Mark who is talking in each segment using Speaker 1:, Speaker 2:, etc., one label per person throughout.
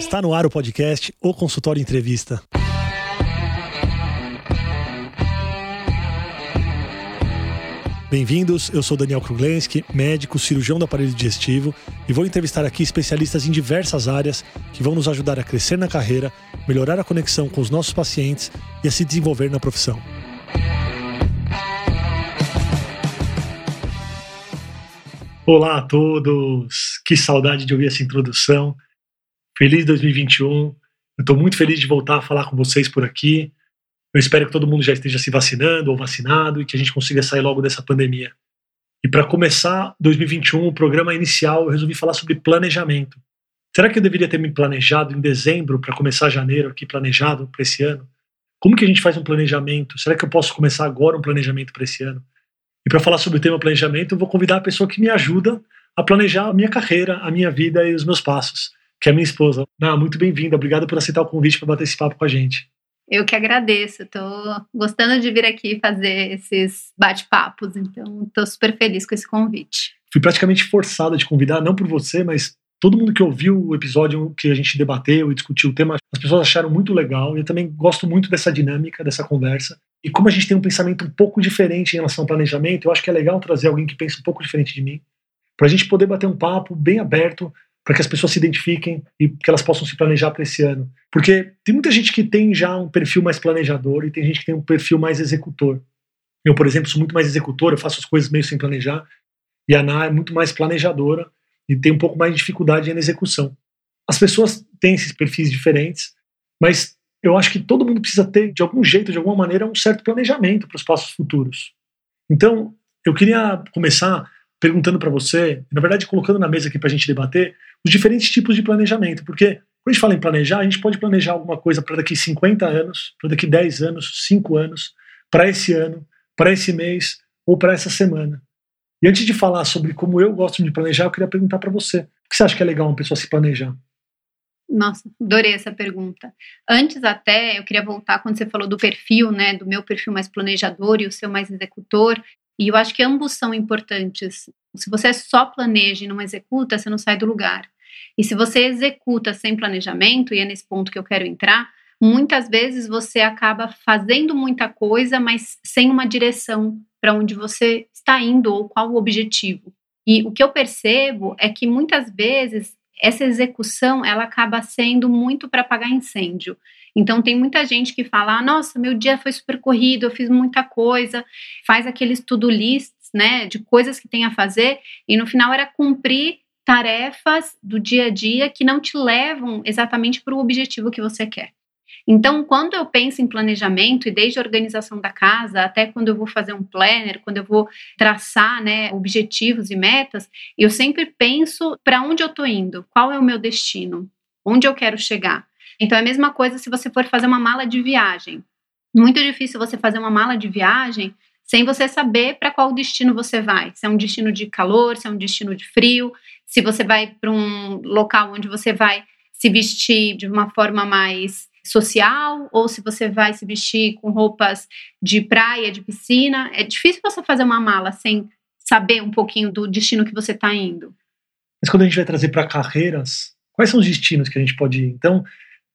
Speaker 1: Está no ar o podcast O Consultório Entrevista. Bem-vindos, eu sou Daniel Kruglenski, médico, cirurgião do aparelho digestivo e vou entrevistar aqui especialistas em diversas áreas que vão nos ajudar a crescer na carreira, melhorar a conexão com os nossos pacientes e a se desenvolver na profissão. Olá a todos, que saudade de ouvir essa introdução. Feliz 2021. Eu estou muito feliz de voltar a falar com vocês por aqui. Eu espero que todo mundo já esteja se vacinando ou vacinado e que a gente consiga sair logo dessa pandemia. E para começar 2021, o programa inicial, eu resolvi falar sobre planejamento. Será que eu deveria ter me planejado em dezembro para começar janeiro aqui planejado para esse ano? Como que a gente faz um planejamento? Será que eu posso começar agora um planejamento para esse ano? E para falar sobre o tema planejamento, eu vou convidar a pessoa que me ajuda a planejar a minha carreira, a minha vida e os meus passos, que é minha esposa. Ah, muito bem-vinda, obrigado por aceitar o convite para bater esse papo com a gente.
Speaker 2: Eu que agradeço, estou gostando de vir aqui fazer esses bate-papos, então estou super feliz com esse convite.
Speaker 1: Fui praticamente forçada de convidar, não por você, mas todo mundo que ouviu o episódio que a gente debateu e discutiu o tema, as pessoas acharam muito legal e eu também gosto muito dessa dinâmica, dessa conversa. E como a gente tem um pensamento um pouco diferente em relação ao planejamento, eu acho que é legal trazer alguém que pensa um pouco diferente de mim, para a gente poder bater um papo bem aberto para que as pessoas se identifiquem e que elas possam se planejar para esse ano. Porque tem muita gente que tem já um perfil mais planejador e tem gente que tem um perfil mais executor. Eu, por exemplo, sou muito mais executor, eu faço as coisas meio sem planejar, e a Ana é muito mais planejadora e tem um pouco mais de dificuldade na execução. As pessoas têm esses perfis diferentes, mas eu acho que todo mundo precisa ter, de algum jeito, de alguma maneira, um certo planejamento para os passos futuros. Então, eu queria começar perguntando para você, na verdade, colocando na mesa aqui para a gente debater, os diferentes tipos de planejamento, porque quando a gente fala em planejar, a gente pode planejar alguma coisa para daqui 50 anos, para daqui 10 anos, 5 anos, para esse ano, para esse mês ou para essa semana. E antes de falar sobre como eu gosto de planejar, eu queria perguntar para você: o que você acha que é legal uma pessoa se planejar?
Speaker 2: Nossa, adorei essa pergunta. Antes até, eu queria voltar quando você falou do perfil, né, do meu perfil mais planejador e o seu mais executor. E eu acho que ambos são importantes. Se você só planeja e não executa, você não sai do lugar. E se você executa sem planejamento, e é nesse ponto que eu quero entrar, muitas vezes você acaba fazendo muita coisa, mas sem uma direção para onde você está indo ou qual o objetivo. E o que eu percebo é que muitas vezes essa execução ela acaba sendo muito para apagar incêndio. Então tem muita gente que fala: ah, "Nossa, meu dia foi super corrido, eu fiz muita coisa", faz aqueles to-do lists, né, de coisas que tem a fazer e no final era cumprir tarefas do dia a dia que não te levam exatamente para o objetivo que você quer. Então, quando eu penso em planejamento, e desde a organização da casa até quando eu vou fazer um planner, quando eu vou traçar né, objetivos e metas, eu sempre penso para onde eu estou indo, qual é o meu destino, onde eu quero chegar. Então, é a mesma coisa se você for fazer uma mala de viagem. Muito difícil você fazer uma mala de viagem sem você saber para qual destino você vai. Se é um destino de calor, se é um destino de frio, se você vai para um local onde você vai se vestir de uma forma mais social ou se você vai se vestir com roupas de praia, de piscina. É difícil você fazer uma mala sem saber um pouquinho do destino que você está indo.
Speaker 1: Mas quando a gente vai trazer para carreiras, quais são os destinos que a gente pode ir? Então,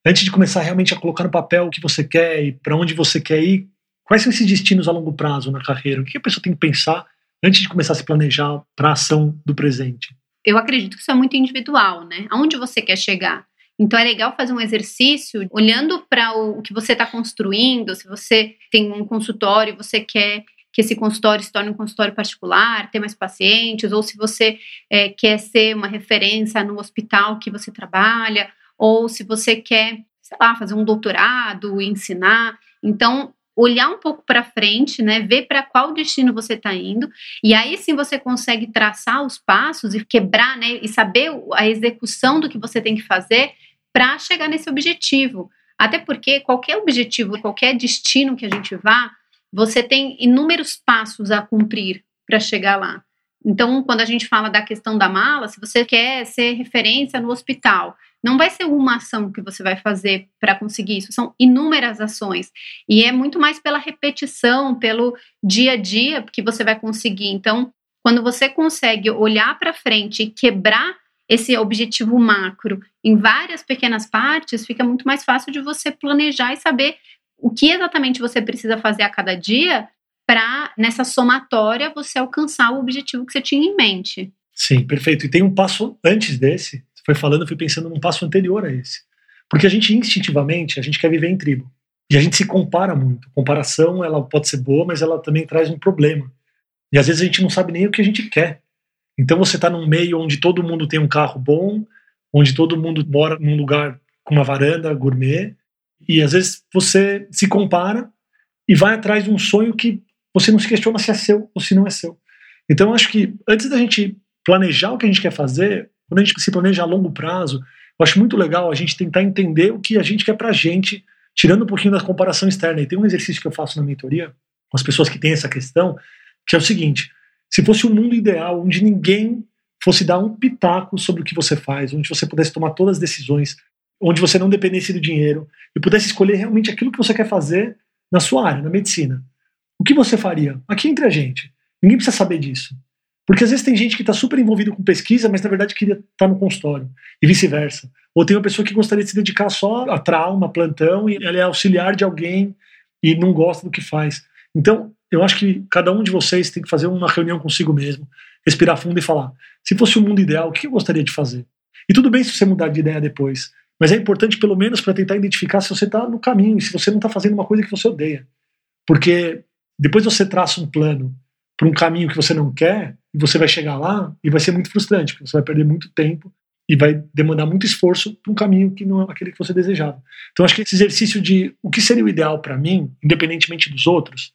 Speaker 1: antes de começar realmente a colocar no papel o que você quer e para onde você quer ir, quais são esses destinos a longo prazo na carreira? O que a pessoa tem que pensar antes de começar a se planejar para a ação do presente?
Speaker 2: Eu acredito que isso é muito individual, né? Aonde você quer chegar? Então é legal fazer um exercício olhando para o que você está construindo. Se você tem um consultório você quer que esse consultório se torne um consultório particular, ter mais pacientes, ou se você é, quer ser uma referência no hospital que você trabalha, ou se você quer, sei lá, fazer um doutorado, ensinar. Então, olhar um pouco para frente, né, ver para qual destino você está indo, e aí sim você consegue traçar os passos e quebrar, né, e saber a execução do que você tem que fazer para chegar nesse objetivo. Até porque qualquer objetivo, qualquer destino que a gente vá, você tem inúmeros passos a cumprir para chegar lá. Então, quando a gente fala da questão da mala, se você quer ser referência no hospital, não vai ser uma ação que você vai fazer para conseguir isso, são inúmeras ações. E é muito mais pela repetição, pelo dia a dia que você vai conseguir. Então, quando você consegue olhar para frente e quebrar esse objetivo macro em várias pequenas partes, fica muito mais fácil de você planejar e saber o que exatamente você precisa fazer a cada dia para, nessa somatória, você alcançar o objetivo que você tinha em mente.
Speaker 1: Sim, perfeito. E tem um passo antes desse, foi falando, eu fui pensando num passo anterior a esse. Porque a gente instintivamente, a gente quer viver em tribo. E a gente se compara muito. Comparação, ela pode ser boa, mas ela também traz um problema. E às vezes a gente não sabe nem o que a gente quer. Então você está num meio onde todo mundo tem um carro bom, onde todo mundo mora num lugar com uma varanda gourmet, e às vezes você se compara e vai atrás de um sonho que você não se questiona se é seu ou se não é seu. Então eu acho que antes da gente planejar o que a gente quer fazer, quando a gente se planeja a longo prazo, eu acho muito legal a gente tentar entender o que a gente quer pra gente, tirando um pouquinho da comparação externa. E tem um exercício que eu faço na mentoria com as pessoas que têm essa questão, que é o seguinte: se fosse um mundo ideal onde ninguém fosse dar um pitaco sobre o que você faz, onde você pudesse tomar todas as decisões, onde você não dependesse do dinheiro e pudesse escolher realmente aquilo que você quer fazer na sua área, na medicina, o que você faria? Aqui entre a gente. Ninguém precisa saber disso. Porque às vezes tem gente que está super envolvido com pesquisa, mas na verdade queria estar tá no consultório, e vice-versa. Ou tem uma pessoa que gostaria de se dedicar só a trauma, plantão, e ela é auxiliar de alguém e não gosta do que faz. Então, eu acho que cada um de vocês tem que fazer uma reunião consigo mesmo, respirar fundo e falar: se fosse o mundo ideal, o que eu gostaria de fazer? E tudo bem se você mudar de ideia depois, mas é importante pelo menos para tentar identificar se você está no caminho e se você não está fazendo uma coisa que você odeia. Porque depois você traça um plano para um caminho que você não quer, e você vai chegar lá e vai ser muito frustrante, porque você vai perder muito tempo e vai demandar muito esforço para um caminho que não é aquele que você desejava. Então acho que esse exercício de o que seria o ideal para mim, independentemente dos outros,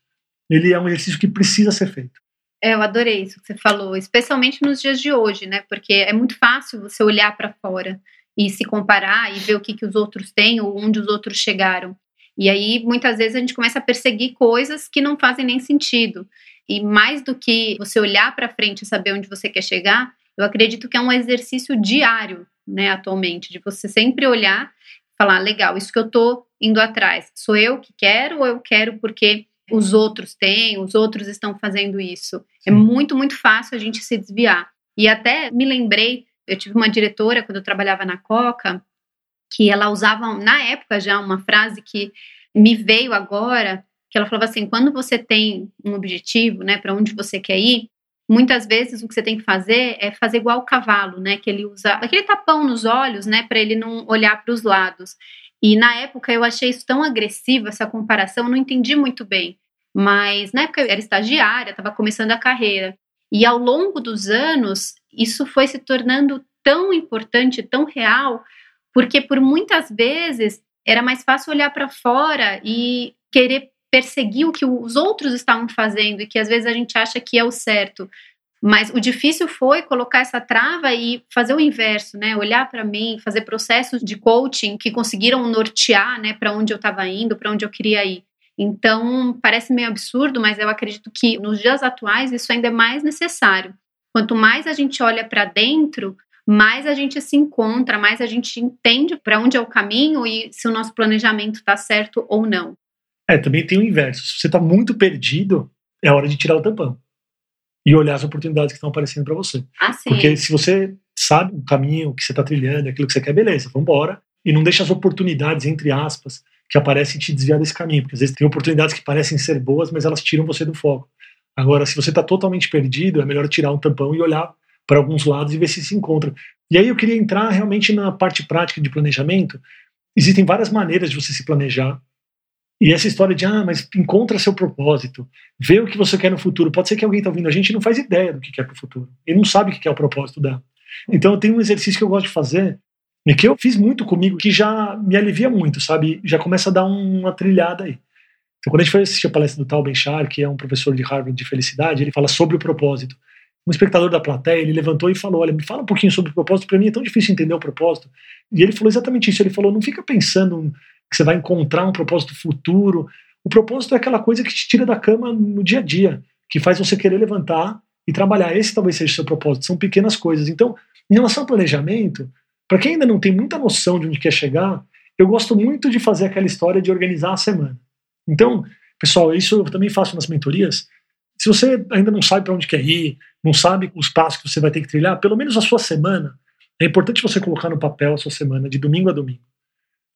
Speaker 1: ele é um exercício que precisa ser feito.
Speaker 2: É, eu adorei isso que você falou, especialmente nos dias de hoje, né? Porque é muito fácil você olhar para fora e se comparar e ver o que, que os outros têm ou onde os outros chegaram. E aí, muitas vezes, a gente começa a perseguir coisas que não fazem nem sentido. E mais do que você olhar para frente e saber onde você quer chegar, eu acredito que é um exercício diário, né, atualmente, de você sempre olhar e falar: legal, isso que eu estou indo atrás, sou eu que quero ou eu quero porque os outros têm, os outros estão fazendo isso. É muito, muito fácil a gente se desviar. E até me lembrei, eu tive uma diretora quando eu trabalhava na Coca, que ela usava na época já uma frase que me veio agora, que ela falava assim: quando você tem um objetivo, né, para onde você quer ir, muitas vezes o que você tem que fazer é fazer igual o cavalo, né, que ele usa aquele tapão nos olhos, né, para ele não olhar para os lados. E na época eu achei isso tão agressivo, essa comparação, não entendi muito bem. Mas na época eu era estagiária, estava começando a carreira. E ao longo dos anos, isso foi se tornando tão importante, tão real, porque por muitas vezes era mais fácil olhar para fora e querer perseguir o que os outros estavam fazendo e que às vezes a gente acha que é o certo. Mas o difícil foi colocar essa trava e fazer o inverso, né? Olhar para mim, fazer processos de coaching que conseguiram nortear, né, para onde eu estava indo, para onde eu queria ir. Então, parece meio absurdo, mas eu acredito que nos dias atuais isso ainda é mais necessário. Quanto mais a gente olha para dentro, mais a gente se encontra, mais a gente entende para onde é o caminho e se o nosso planejamento está certo ou não.
Speaker 1: É, também tem o inverso. Se você está muito perdido, é hora de tirar o tampão e olhar as oportunidades que estão aparecendo para você.
Speaker 2: Ah, sim.
Speaker 1: Porque se você sabe o caminho que você está trilhando, aquilo que você quer, beleza, vamos embora. E não deixa as oportunidades, entre aspas, que aparecem te desviar desse caminho. Porque às vezes tem oportunidades que parecem ser boas, mas elas tiram você do foco. Agora, se você está totalmente perdido, é melhor tirar um tampão e olhar para alguns lados e ver se se encontra. E aí eu queria entrar realmente na parte prática de planejamento. Existem várias maneiras de você se planejar. E essa história de, ah, mas encontra seu propósito, vê o que você quer no futuro. Pode ser que alguém está ouvindo a gente e não faz ideia do que quer para o futuro. Ele não sabe o que é o propósito dela. Então eu tenho um exercício que eu gosto de fazer, e que eu fiz muito comigo, que já me alivia muito, sabe? Já começa a dar uma trilhada aí. Então, quando a gente foi assistir a palestra do Tal Ben-Shahar, que é um professor de Harvard de felicidade, ele fala sobre o propósito. Um espectador da plateia, ele levantou e falou: Olha, me fala um pouquinho sobre o propósito, para mim é tão difícil entender o propósito. E ele falou exatamente isso. Ele falou: Não fica pensando que você vai encontrar um propósito futuro. O propósito é aquela coisa que te tira da cama no dia a dia, que faz você querer levantar e trabalhar. Esse talvez seja o seu propósito. São pequenas coisas. Então, em relação ao planejamento, para quem ainda não tem muita noção de onde quer chegar, eu gosto muito de fazer aquela história de organizar a semana. Então, pessoal, isso eu também faço nas mentorias. Se você ainda não sabe para onde quer ir, não sabe os passos que você vai ter que trilhar, pelo menos a sua semana, é importante você colocar no papel a sua semana de domingo a domingo,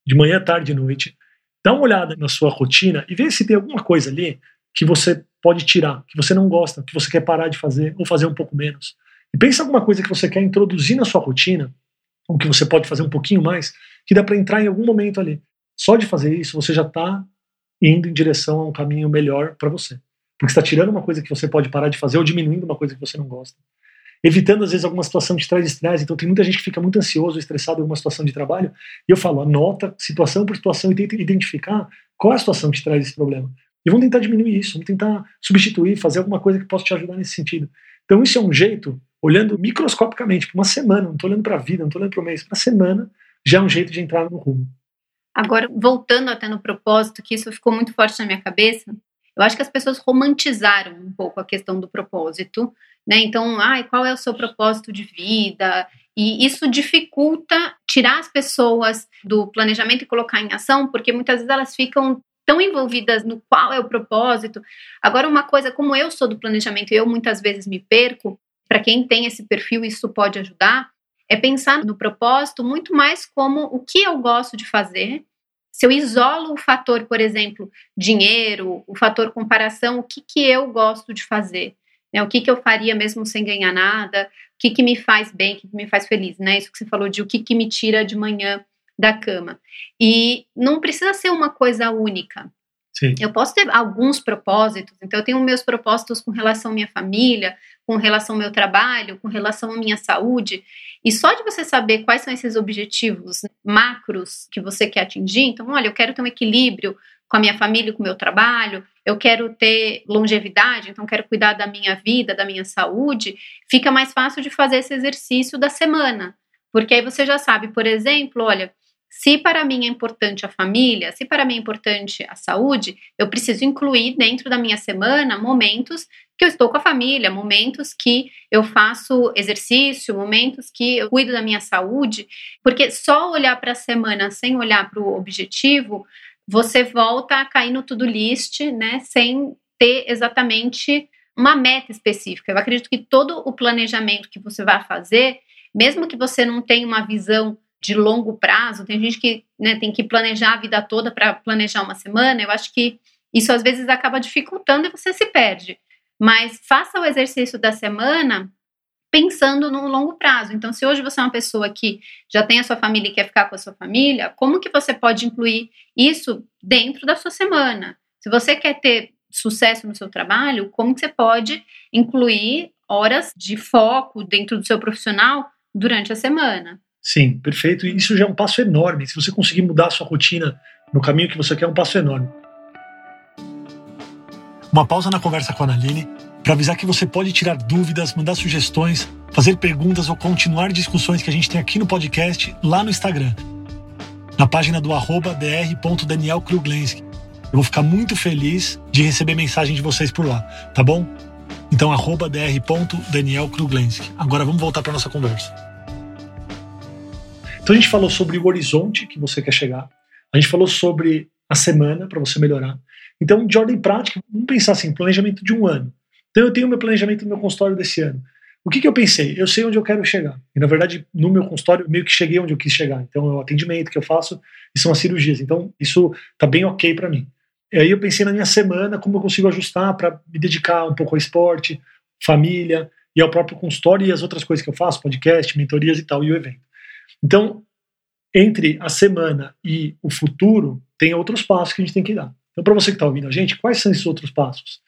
Speaker 1: de manhã, tarde e noite. Dá uma olhada na sua rotina e vê se tem alguma coisa ali que você pode tirar, que você não gosta, que você quer parar de fazer ou fazer um pouco menos. E pensa alguma coisa que você quer introduzir na sua rotina, ou que você pode fazer um pouquinho mais, que dá para entrar em algum momento ali. Só de fazer isso, você já está indo em direção a um caminho melhor para você. Porque está tirando uma coisa que você pode parar de fazer ou diminuindo uma coisa que você não gosta. Evitando, às vezes, alguma situação te traz estresse. Então, tem muita gente que fica muito ansioso, estressado em alguma situação de trabalho. E eu falo, anota situação por situação e tenta identificar qual é a situação que te traz esse problema. E vamos tentar diminuir isso, vamos tentar substituir, fazer alguma coisa que possa te ajudar nesse sentido. Então, isso é um jeito, olhando microscopicamente, para uma semana, não estou olhando para a vida, não estou olhando para o mês, para a semana, já é um jeito de entrar no rumo.
Speaker 2: Agora, voltando até no propósito, que isso ficou muito forte na minha cabeça, eu acho que as pessoas romantizaram um pouco a questão do propósito, né? Então, ai, qual é o seu propósito de vida? E isso dificulta tirar as pessoas do planejamento e colocar em ação, porque muitas vezes elas ficam tão envolvidas no qual é o propósito. Agora, uma coisa, como eu sou do planejamento e eu muitas vezes me perco, para quem tem esse perfil, isso pode ajudar, é pensar no propósito muito mais como o que eu gosto de fazer. Se eu isolo o fator, por exemplo, dinheiro, o fator comparação, o que, que eu gosto de fazer? Né? O que, que eu faria mesmo sem ganhar nada? O que, que me faz bem, o que, que me faz feliz? Né? Isso que você falou de o que, que me tira de manhã da cama. E não precisa ser uma coisa única.
Speaker 1: Sim.
Speaker 2: Eu posso ter alguns propósitos, então eu tenho meus propósitos com relação à minha família, com relação ao meu trabalho, com relação à minha saúde. E só de você saber quais são esses objetivos macros que você quer atingir, então, olha, eu quero ter um equilíbrio com a minha família, com o meu trabalho, eu quero ter longevidade, então quero cuidar da minha vida, da minha saúde, fica mais fácil de fazer esse exercício da semana. Porque aí você já sabe, por exemplo, olha, se para mim é importante a família, se para mim é importante a saúde, eu preciso incluir dentro da minha semana momentos que eu estou com a família, momentos que eu faço exercício, momentos que eu cuido da minha saúde, porque só olhar para a semana sem olhar para o objetivo, você volta a cair no to-do list, né, sem ter exatamente uma meta específica. Eu acredito que todo o planejamento que você vai fazer, mesmo que você não tenha uma visão de longo prazo, tem gente que né, tem que planejar a vida toda para planejar uma semana, eu acho que isso às vezes acaba dificultando e você se perde. Mas faça o exercício da semana pensando no longo prazo. Então, se hoje você é uma pessoa que já tem a sua família e quer ficar com a sua família, como que você pode incluir isso dentro da sua semana? Se você quer ter sucesso no seu trabalho, como que você pode incluir horas de foco dentro do seu profissional durante a semana?
Speaker 1: Sim, perfeito. E isso já é um passo enorme. Se você conseguir mudar a sua rotina no caminho que você quer, é um passo enorme. Uma pausa na conversa com a Analine para avisar que você pode tirar dúvidas, mandar sugestões, fazer perguntas ou continuar discussões que a gente tem aqui no podcast lá no Instagram, na página do dr.danielkruglenski. Eu vou ficar muito feliz de receber mensagem de vocês por lá, tá bom? Então, arroba. Agora vamos voltar para nossa conversa. Então a gente falou sobre o horizonte que você quer chegar, a gente falou sobre a semana para você melhorar. Então, de ordem prática, vamos pensar assim, planejamento de um ano. Então eu tenho meu planejamento no meu consultório desse ano. O que, que eu pensei? Eu sei onde eu quero chegar. E na verdade, no meu consultório, meio que cheguei onde eu quis chegar. Então, é o atendimento que eu faço e são as cirurgias. Então, isso tá bem ok para mim. E aí eu pensei na minha semana, como eu consigo ajustar para me dedicar um pouco ao esporte, família e ao próprio consultório e as outras coisas que eu faço, podcast, mentorias e tal, e o evento. Então, entre a semana e o futuro, tem outros passos que a gente tem que dar. Então, para você que está ouvindo a gente, quais são esses outros passos?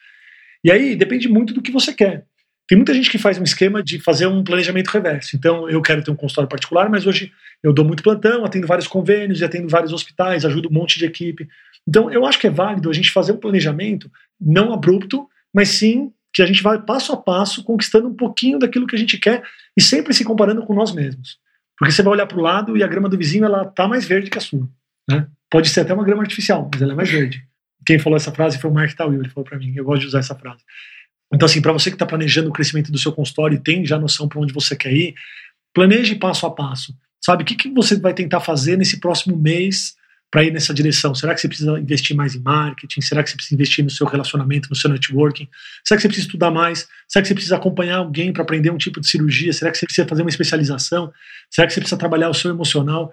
Speaker 1: E aí depende muito do que você quer. Tem muita gente que faz um esquema de fazer um planejamento reverso. Então, eu quero ter um consultório particular, mas hoje eu dou muito plantão, atendo vários convênios, atendo vários hospitais, ajudo um monte de equipe. Então, eu acho que é válido a gente fazer um planejamento não abrupto, mas sim que a gente vai passo a passo conquistando um pouquinho daquilo que a gente quer e sempre se comparando com nós mesmos. Porque você vai olhar para o lado e a grama do vizinho ela tá mais verde que a sua. Né? Pode ser até uma grama artificial, mas ela é mais verde. Quem falou essa frase foi o Mark Tawil, ele falou para mim. Eu gosto de usar essa frase. Então, assim, para você que está planejando o crescimento do seu consultório e tem já noção para onde você quer ir, planeje passo a passo. Sabe, o que, que você vai tentar fazer nesse próximo mês para ir nessa direção? Será que você precisa investir mais em marketing? Será que você precisa investir no seu relacionamento, no seu networking? Será que você precisa estudar mais? Será que você precisa acompanhar alguém para aprender um tipo de cirurgia? Será que você precisa fazer uma especialização? Será que você precisa trabalhar o seu emocional?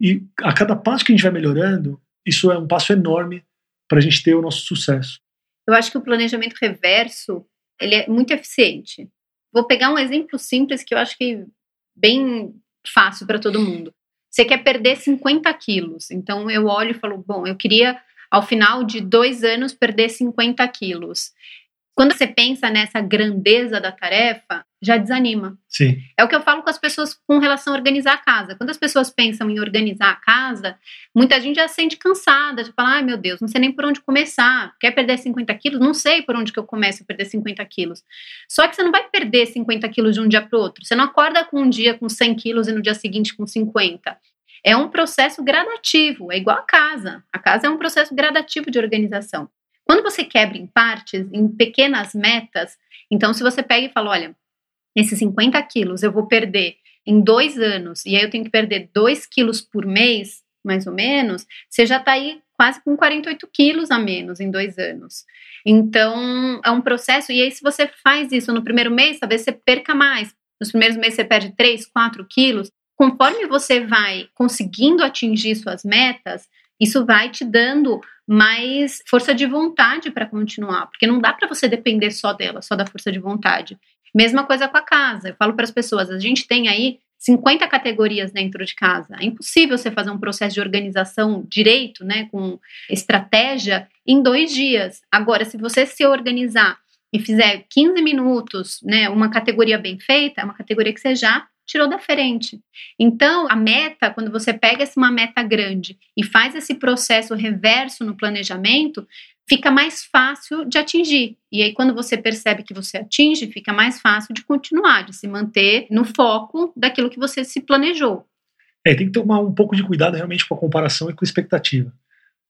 Speaker 1: E a cada passo que a gente vai melhorando, isso é um passo enorme para a gente ter o nosso sucesso.
Speaker 2: Eu acho que o planejamento reverso ele é muito eficiente. Vou pegar um exemplo simples que eu acho que bem fácil para todo mundo. Você quer perder 50 quilos. Então eu olho e falo, bom, eu queria ao final de dois anos perder 50 quilos. Quando você pensa nessa grandeza da tarefa, já desanima.
Speaker 1: Sim.
Speaker 2: É o que eu falo com as pessoas com relação a organizar a casa. Quando as pessoas pensam em organizar a casa, muita gente já se sente cansada, de falar, ai meu Deus, não sei nem por onde começar. Quer perder 50 quilos? Não sei por onde que eu começo a perder 50 quilos. Só que você não vai perder 50 quilos de um dia para o outro. Você não acorda com um dia com 100 quilos e no dia seguinte com 50. É um processo gradativo, é igual a casa. A casa é um processo gradativo de organização. Quando você quebra em partes, em pequenas metas, então se você pega e fala, olha, esses 50 quilos eu vou perder em dois anos, e aí eu tenho que perder 2 quilos por mês, mais ou menos, você já está aí quase com 48 quilos a menos em dois anos. Então, é um processo, e aí se você faz isso no primeiro mês, talvez você perca mais. Nos primeiros meses você perde 3, 4 quilos. Conforme você vai conseguindo atingir suas metas, isso vai te dando mais força de vontade para continuar, porque não dá para você depender só dela, só da força de vontade. Mesma coisa com a casa. Eu falo para as pessoas, a gente tem aí 50 categorias dentro de casa. É impossível você fazer um processo de organização direito, né, com estratégia, em dois dias. Agora, se você se organizar e fizer 15 minutos, né, uma categoria bem feita, é uma categoria que você já tirou da frente. Então, a meta, quando você pega essa uma meta grande e faz esse processo reverso no planejamento, fica mais fácil de atingir. E aí, quando você percebe que você atinge, fica mais fácil de continuar, de se manter no foco daquilo que você se planejou.
Speaker 1: É, tem que tomar um pouco de cuidado realmente com a comparação e com a expectativa.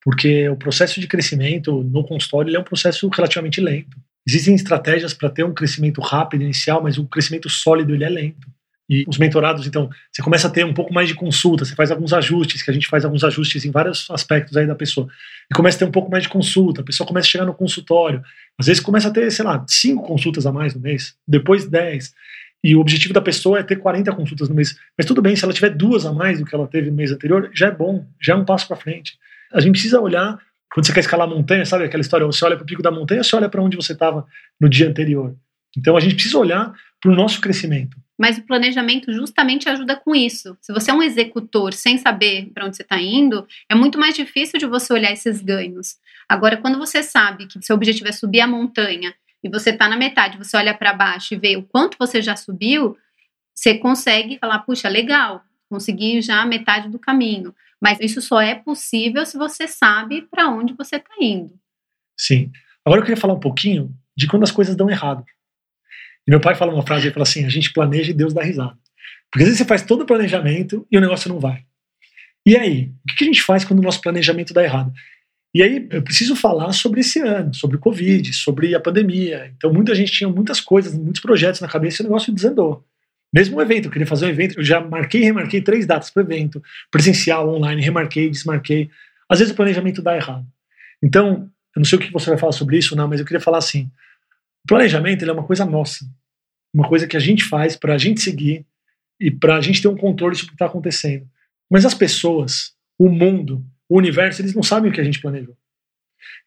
Speaker 1: Porque o processo de crescimento no consultório é um processo relativamente lento. Existem estratégias para ter um crescimento rápido inicial, mas o crescimento sólido ele é lento. E os mentorados, então, você começa a ter um pouco mais de consulta, você faz alguns ajustes, que a gente faz alguns ajustes em vários aspectos aí da pessoa. E começa a ter um pouco mais de consulta, a pessoa começa a chegar no consultório. Às vezes começa a ter, sei lá, cinco consultas a mais no mês, depois dez. E o objetivo da pessoa é ter 40 consultas no mês. Mas tudo bem, se ela tiver duas a mais do que ela teve no mês anterior, já é bom, já é um passo para frente. A gente precisa olhar, quando você quer escalar a montanha, sabe aquela história? Você olha para o pico da montanha, você olha para onde você estava no dia anterior. Então a gente precisa olhar para o nosso crescimento.
Speaker 2: Mas o planejamento justamente ajuda com isso. Se você é um executor sem saber para onde você está indo, é muito mais difícil de você olhar esses ganhos. Agora, quando você sabe que seu objetivo é subir a montanha e você está na metade, você olha para baixo e vê o quanto você já subiu, você consegue falar, puxa, legal, consegui já metade do caminho. Mas isso só é possível se você sabe para onde você está indo.
Speaker 1: Sim. Agora eu queria falar um pouquinho de quando as coisas dão errado. E meu pai fala uma frase, ele fala assim, a gente planeja e Deus dá risada. Porque às vezes você faz todo o planejamento e o negócio não vai. E aí, o que a gente faz quando o nosso planejamento dá errado? E aí, eu preciso falar sobre esse ano, sobre o Covid, sobre a pandemia. Então, muita gente tinha muitas coisas, muitos projetos na cabeça e o negócio desandou. Mesmo um evento, eu queria fazer um evento, eu já marquei e remarquei três datas para o evento, presencial, online, remarquei, desmarquei. Às vezes o planejamento dá errado. Então, eu não sei o que você vai falar sobre isso, não, mas eu queria falar assim: o planejamento é uma coisa nossa uma coisa que a gente faz para a gente seguir e para a gente ter um controle sobre o que está acontecendo. Mas as pessoas, o mundo, o universo, eles não sabem o que a gente planejou.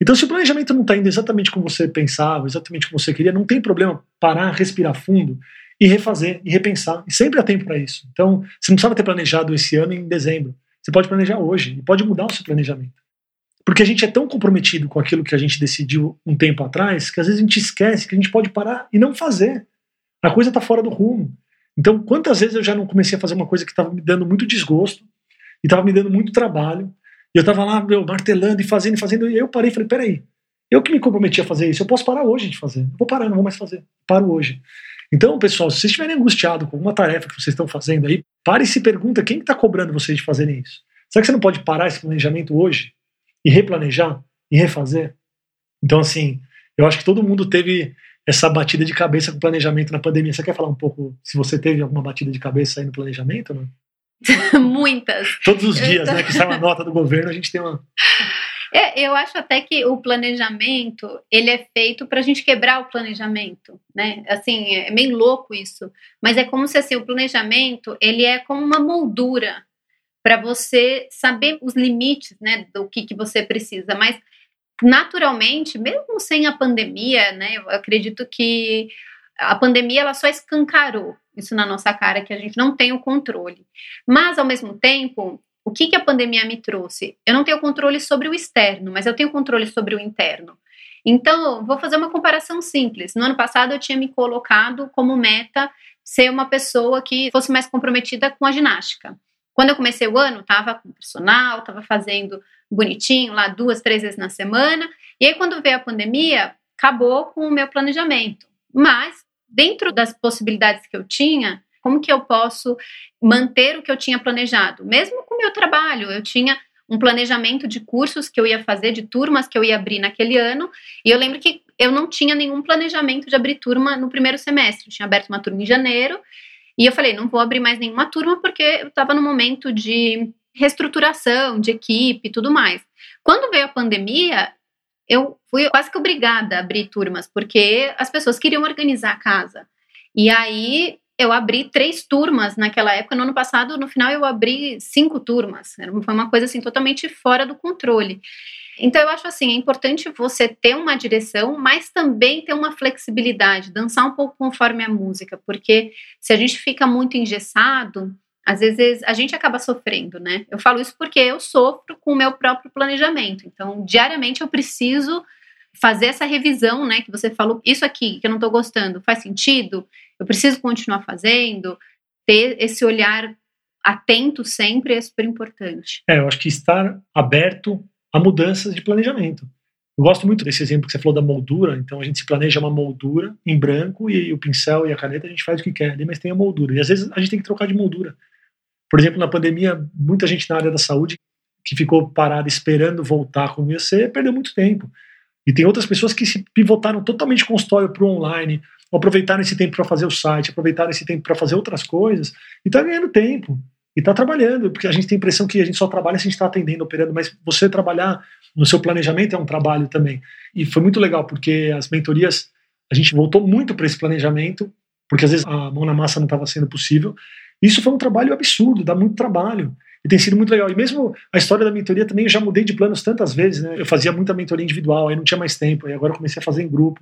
Speaker 1: Então, se o planejamento não está indo exatamente como você pensava, exatamente como você queria, não tem problema parar, respirar fundo e refazer e repensar. E sempre há tempo para isso. Então, você não precisava ter planejado esse ano em dezembro. Você pode planejar hoje e pode mudar o seu planejamento. Porque a gente é tão comprometido com aquilo que a gente decidiu um tempo atrás que às vezes a gente esquece que a gente pode parar e não fazer. A coisa está fora do rumo. Então, quantas vezes eu já não comecei a fazer uma coisa que estava me dando muito desgosto e estava me dando muito trabalho, e eu estava lá, meu, martelando e fazendo e fazendo, e eu parei e falei: peraí, eu que me comprometi a fazer isso, eu posso parar hoje de fazer. Eu vou parar, não vou mais fazer. Paro hoje. Então, pessoal, se vocês estiverem angustiados com alguma tarefa que vocês estão fazendo aí, pare e se pergunta quem está cobrando vocês de fazerem isso. Será que você não pode parar esse planejamento hoje e replanejar e refazer? Então, assim, eu acho que todo mundo teve essa batida de cabeça com planejamento na pandemia. Você quer falar um pouco se você teve alguma batida de cabeça aí no planejamento? Né?
Speaker 2: Muitas.
Speaker 1: Todos os dias, né? Que sai uma nota do governo, a gente tem uma.
Speaker 2: É, eu acho até que o planejamento ele é feito para a gente quebrar o planejamento, né? Assim, é meio louco isso, mas é como se assim, o planejamento ele é como uma moldura para você saber os limites, né, do que, que você precisa. Mas naturalmente, mesmo sem a pandemia, né, eu acredito que a pandemia ela só escancarou isso na nossa cara que a gente não tem o controle. Mas ao mesmo tempo o que, que a pandemia me trouxe? Eu não tenho controle sobre o externo, mas eu tenho controle sobre o interno. Então, vou fazer uma comparação simples. No ano passado, eu tinha me colocado como meta ser uma pessoa que fosse mais comprometida com a ginástica. Quando eu comecei o ano, estava com personal, estava fazendo bonitinho lá duas, três vezes na semana. E aí, quando veio a pandemia, acabou com o meu planejamento. Mas, dentro das possibilidades que eu tinha, como que eu posso manter o que eu tinha planejado? Mesmo com o meu trabalho, eu tinha um planejamento de cursos que eu ia fazer, de turmas que eu ia abrir naquele ano, e eu lembro que eu não tinha nenhum planejamento de abrir turma no primeiro semestre. Eu tinha aberto uma turma em janeiro, e eu falei, não vou abrir mais nenhuma turma porque eu estava no momento de reestruturação, de equipe e tudo mais. Quando veio a pandemia, eu fui quase que obrigada a abrir turmas, porque as pessoas queriam organizar a casa. E aí eu abri três turmas naquela época. No ano passado, no final, eu abri cinco turmas. Foi uma coisa assim totalmente fora do controle. Então, eu acho assim, é importante você ter uma direção, mas também ter uma flexibilidade, dançar um pouco conforme a música, porque se a gente fica muito engessado, às vezes a gente acaba sofrendo, né? Eu falo isso porque eu sofro com o meu próprio planejamento. Então, diariamente eu preciso fazer essa revisão, né? Que você falou, isso aqui que eu não estou gostando, faz sentido? Eu preciso continuar fazendo? Ter esse olhar atento sempre é super importante.
Speaker 1: É, eu acho que estar aberto a mudanças de planejamento. Eu gosto muito desse exemplo que você falou da moldura. Então a gente se planeja uma moldura em branco e o pincel e a caneta a gente faz o que quer, mas tem a moldura. E às vezes a gente tem que trocar de moldura. Por exemplo, na pandemia, muita gente na área da saúde que ficou parada esperando voltar como ia ser, perdeu muito tempo. E tem outras pessoas que se pivotaram totalmente consultório para o online, aproveitaram esse tempo para fazer o site, aproveitaram esse tempo para fazer outras coisas, e está ganhando tempo, e está trabalhando, porque a gente tem a impressão que a gente só trabalha se a gente está atendendo, operando, mas você trabalhar no seu planejamento é um trabalho também. E foi muito legal, porque as mentorias, a gente voltou muito para esse planejamento, porque às vezes a mão na massa não estava sendo possível. Isso foi um trabalho absurdo, dá muito trabalho. E tem sido muito legal. E mesmo a história da mentoria também, eu já mudei de planos tantas vezes, né? Eu fazia muita mentoria individual, aí não tinha mais tempo, e agora eu comecei a fazer em grupo.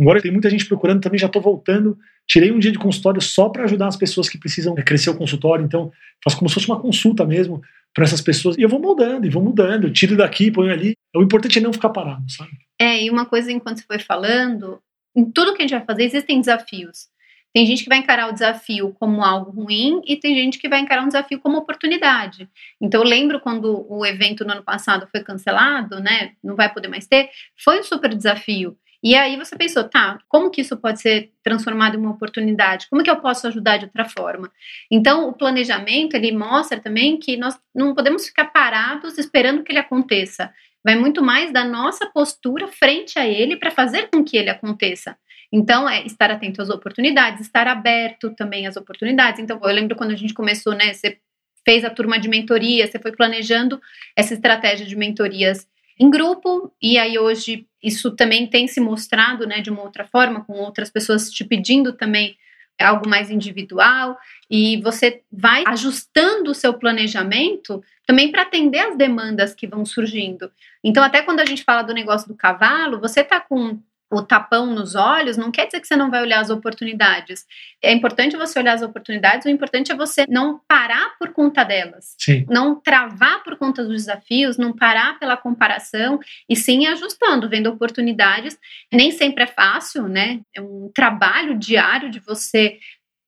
Speaker 1: Agora tem muita gente procurando também, já estou voltando. Tirei um dia de consultório só para ajudar as pessoas que precisam crescer o consultório. Então, faço como se fosse uma consulta mesmo para essas pessoas. E eu vou mudando, e vou mudando. Tiro daqui, ponho ali. O importante é não ficar parado, sabe?
Speaker 2: É, e uma coisa, enquanto você foi falando, em tudo que a gente vai fazer, existem desafios. Tem gente que vai encarar o desafio como algo ruim e tem gente que vai encarar um desafio como oportunidade. Então, eu lembro quando o evento no ano passado foi cancelado, né? Não vai poder mais ter. Foi um super desafio. E aí você pensou, tá, como que isso pode ser transformado em uma oportunidade? Como que eu posso ajudar de outra forma? Então, o planejamento, ele mostra também que nós não podemos ficar parados esperando que ele aconteça. Vai muito mais da nossa postura frente a ele para fazer com que ele aconteça. Então, é estar atento às oportunidades, estar aberto também às oportunidades. Então, eu lembro quando a gente começou, né, você fez a turma de mentoria, você foi planejando essa estratégia de mentorias em grupo, e aí hoje isso também tem se mostrado, né, de uma outra forma, com outras pessoas te pedindo também algo mais individual, e você vai ajustando o seu planejamento também para atender as demandas que vão surgindo. Então, até quando a gente fala do negócio do cavalo, você está com o tapão nos olhos, não quer dizer que você não vai olhar as oportunidades. É importante você olhar as oportunidades, o importante é você não parar por conta delas.
Speaker 1: Sim.
Speaker 2: Não travar por conta dos desafios, não parar pela comparação, e sim ajustando, vendo oportunidades. Nem sempre é fácil, né? É um trabalho diário de você,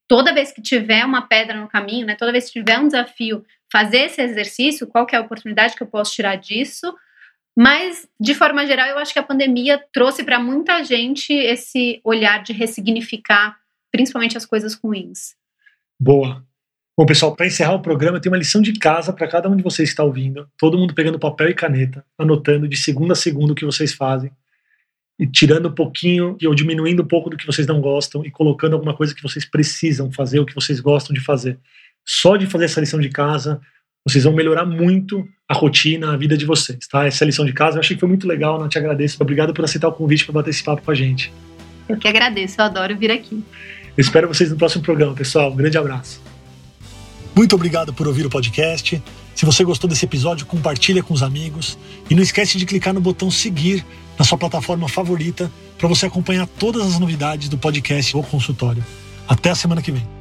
Speaker 2: toda vez que tiver uma pedra no caminho, né? Toda vez que tiver um desafio, fazer esse exercício, qual que é a oportunidade que eu posso tirar disso mas, de forma geral, eu acho que a pandemia trouxe para muita gente esse olhar de ressignificar, principalmente as coisas ruins.
Speaker 1: Boa. Bom, pessoal, para encerrar o programa, tem uma lição de casa para cada um de vocês que está ouvindo. Todo mundo pegando papel e caneta, anotando de segunda a segunda o que vocês fazem. E tirando um pouquinho ou diminuindo um pouco do que vocês não gostam e colocando alguma coisa que vocês precisam fazer, o que vocês gostam de fazer. só de fazer essa lição de casa, vocês vão melhorar muito a rotina, a vida de vocês, tá? Essa lição de casa eu achei que foi muito legal, não te agradeço. Obrigado por aceitar o convite para bater esse papo com a gente.
Speaker 2: Eu que agradeço, eu adoro vir aqui.
Speaker 1: Eu espero vocês no próximo programa, pessoal. Um grande abraço. Muito obrigado por ouvir o podcast. Se você gostou desse episódio, compartilha com os amigos e não esquece de clicar no botão seguir na sua plataforma favorita para você acompanhar todas as novidades do podcast ou consultório. Até a semana que vem.